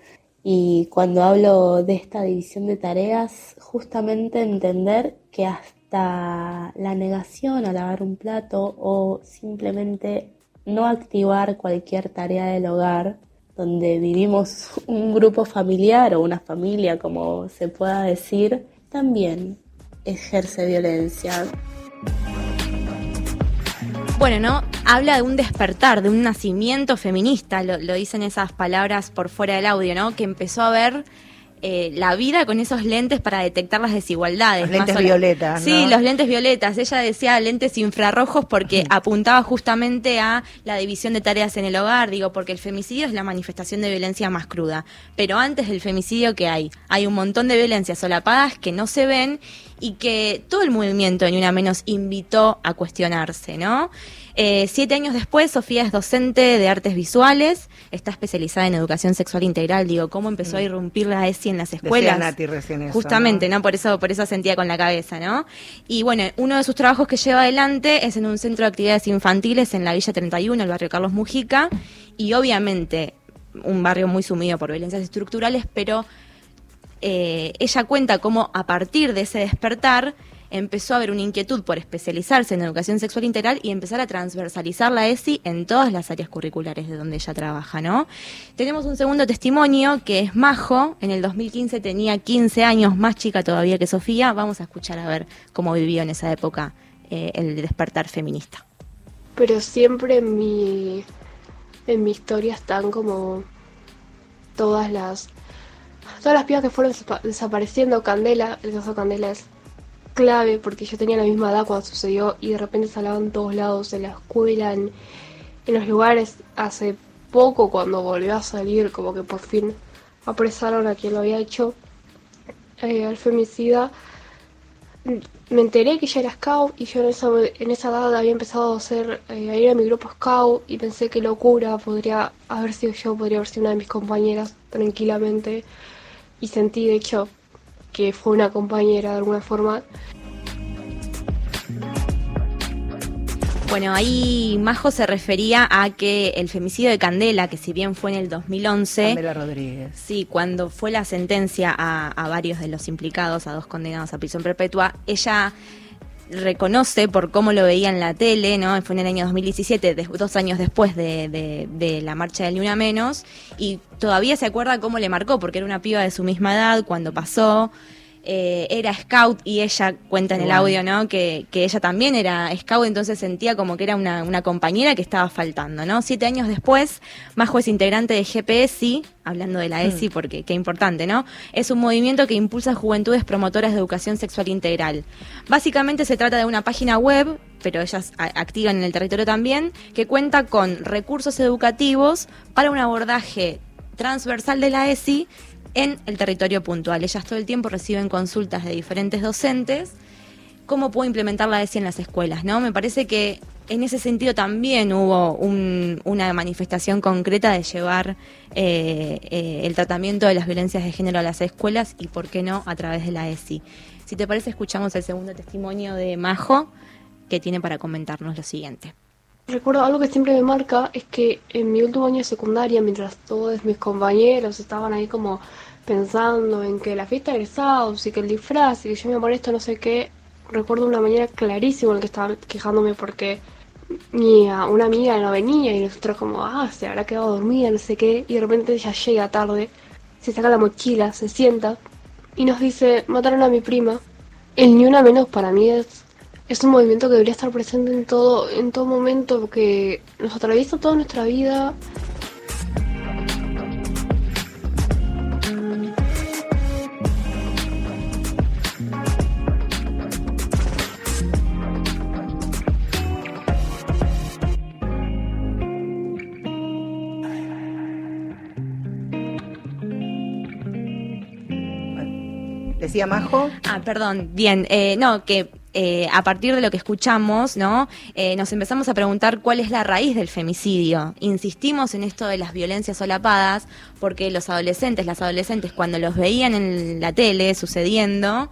Y cuando hablo de esta división de tareas, justamente entender que hasta la negación a lavar un plato o simplemente no activar cualquier tarea del hogar donde vivimos un grupo familiar o una familia, como se pueda decir, también ejerce violencia. Bueno, ¿no? Habla de un despertar, de un nacimiento feminista, lo, lo dicen esas palabras por fuera del audio, ¿no? Que empezó a ver eh, la vida con esos lentes para detectar las desigualdades. Los más lentes o- violetas, Sí, ¿no? los lentes violetas. Ella decía lentes infrarrojos porque apuntaba justamente a la división de tareas en el hogar, digo, porque el femicidio es la manifestación de violencia más cruda. Pero antes del femicidio, ¿qué hay? Hay un montón de violencias solapadas que no se ven y que todo el movimiento, ni una menos, invitó a cuestionarse, ¿no? Eh, siete años después, Sofía es docente de artes visuales, está especializada en educación sexual integral. Digo, ¿cómo empezó a irrumpir la ESI en las escuelas? Nati recién eso, Justamente, ¿no? Por eso, por eso sentía con la cabeza, ¿no? Y bueno, uno de sus trabajos que lleva adelante es en un centro de actividades infantiles en la Villa 31, el barrio Carlos Mujica, y obviamente un barrio muy sumido por violencias estructurales, pero eh, ella cuenta cómo a partir de ese despertar empezó a haber una inquietud por especializarse en educación sexual integral y empezar a transversalizar la ESI en todas las áreas curriculares de donde ella trabaja, ¿no? Tenemos un segundo testimonio que es Majo, en el 2015 tenía 15 años, más chica todavía que Sofía, vamos a escuchar a ver cómo vivió en esa época eh, el despertar feminista. pero siempre en mi en mi historia están como todas las todas las pibas que fueron desapa- desapareciendo Candela el caso de Candela es clave porque yo tenía la misma edad cuando sucedió y de repente salían en todos lados en la escuela en, en los lugares. Hace poco cuando volvió a salir como que por fin apresaron a quien lo había hecho eh, al femicida. Me enteré que ella era scout y yo en esa, en esa edad había empezado a hacer eh, a ir a mi grupo scout y pensé que locura podría haber sido yo, podría haber sido una de mis compañeras tranquilamente. Y sentí de hecho que fue una compañera de alguna forma. Bueno, ahí Majo se refería a que el femicidio de Candela, que si bien fue en el 2011, Candela Rodríguez. Sí, cuando fue la sentencia a, a varios de los implicados, a dos condenados a prisión perpetua, ella reconoce por cómo lo veía en la tele, ¿no? Fue en el año 2017, des- dos años después de, de- de la marcha del Ni Una Menos, y todavía se acuerda cómo le marcó, porque era una piba de su misma edad cuando pasó. Eh, era scout y ella cuenta en el audio, ¿no? Que, que ella también era scout, entonces sentía como que era una, una compañera que estaba faltando, ¿no? Siete años después, Majo es integrante de GPSI, hablando de la ESI porque qué importante, ¿no? Es un movimiento que impulsa juventudes promotoras de educación sexual integral. Básicamente se trata de una página web, pero ellas activan en el territorio también, que cuenta con recursos educativos para un abordaje transversal de la ESI en el territorio puntual. Ellas todo el tiempo reciben consultas de diferentes docentes cómo puedo implementar la ESI en las escuelas, ¿no? Me parece que en ese sentido también hubo un- una manifestación concreta de llevar eh, eh, el tratamiento de las violencias de género a las escuelas y, ¿por qué no?, a través de la ESI. Si te parece, escuchamos el segundo testimonio de Majo, que tiene para comentarnos lo siguiente. Recuerdo algo que siempre me marca es que en mi último año de secundaria, mientras todos mis compañeros estaban ahí como pensando en que la fiesta de egresados y que el disfraz y que yo me molesto no sé qué, recuerdo una mañana clarísimo en la que estaba quejándome porque mi una amiga no venía y nosotros como, ah, se habrá quedado dormida, no sé qué, y de repente ella llega tarde, se saca la mochila, se sienta y nos dice, mataron a mi prima. El ni una menos para mí es es un movimiento que debería estar presente en todo, en todo momento, porque nos atraviesa toda nuestra vida. Decía Majo. Ah, perdón, bien, eh, no, que eh, a partir de lo que escuchamos, ¿no? Eh, nos empezamos a preguntar cuál es la raíz del femicidio. Insistimos en esto de las violencias solapadas porque los adolescentes, las adolescentes, cuando los veían en la tele sucediendo,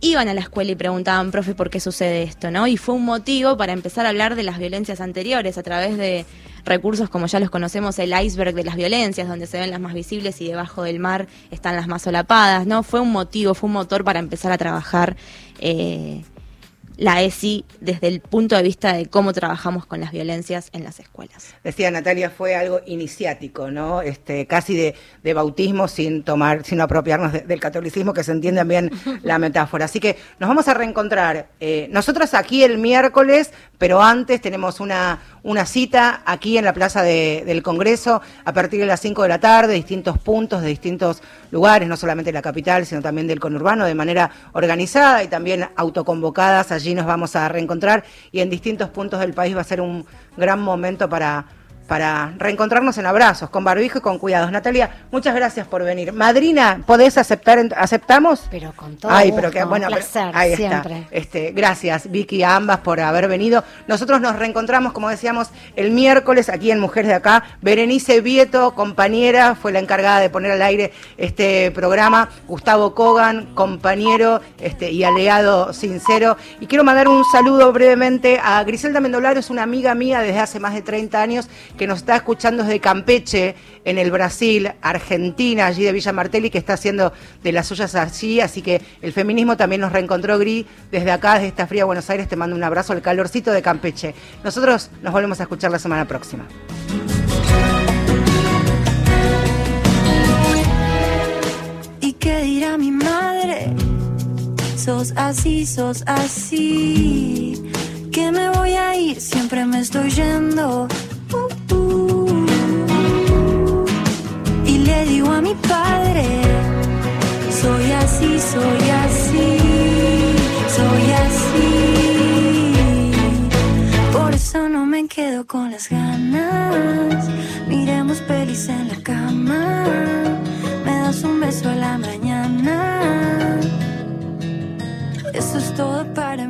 iban a la escuela y preguntaban, profe, ¿por qué sucede esto? ¿no? Y fue un motivo para empezar a hablar de las violencias anteriores a través de recursos como ya los conocemos, el iceberg de las violencias, donde se ven las más visibles y debajo del mar están las más solapadas, ¿no? Fue un motivo, fue un motor para empezar a trabajar eh, la ESI desde el punto de vista de cómo trabajamos con las violencias en las escuelas. Decía Natalia, fue algo iniciático, ¿no? Este, casi de, de bautismo sin tomar, sin apropiarnos de- del catolicismo, que se entiende bien la metáfora. Así que nos vamos a reencontrar eh, nosotros aquí el miércoles, pero antes tenemos una, una cita aquí en la Plaza de- del Congreso a partir de las 5 de la tarde, distintos puntos de distintos lugares, no solamente de la capital, sino también del conurbano, de manera organizada y también autoconvocadas. Allí nos vamos a reencontrar y en distintos puntos del país va a ser un gran momento para, para reencontrarnos en abrazos, con barbijo y con cuidados. Natalia, muchas gracias por venir. Madrina, ¿podés aceptar? ¿Aceptamos? Pero con todo Ay, gusto, pero que bueno, un pero- placer, ahí siempre. está. Este, gracias, Vicky, a ambas por haber venido. Nosotros nos reencontramos, como decíamos, el miércoles aquí en Mujeres de Acá. Berenice Vieto, compañera, fue la encargada de poner al aire este programa. Gustavo Kogan, compañero este, y aliado sincero. Y quiero mandar un saludo brevemente a Griselda Mendolaro, es una amiga mía desde hace más de 30 años que nos está escuchando desde Campeche, en el Brasil, Argentina, allí de Villa Martelli, que está haciendo de las suyas allí. Así que el feminismo también nos reencontró, Gri, desde acá, desde esta fría Buenos Aires. Te mando un abrazo al calorcito de Campeche. Nosotros nos volvemos a escuchar la semana próxima. ¿Y qué dirá mi madre? Sos así, sos así. Que me voy a ir, siempre me estoy yendo. Y le digo a mi padre, soy así, soy así, soy así. Por eso no me quedo con las ganas. Miremos pelis en la cama. Me das un beso a la mañana. Eso es todo para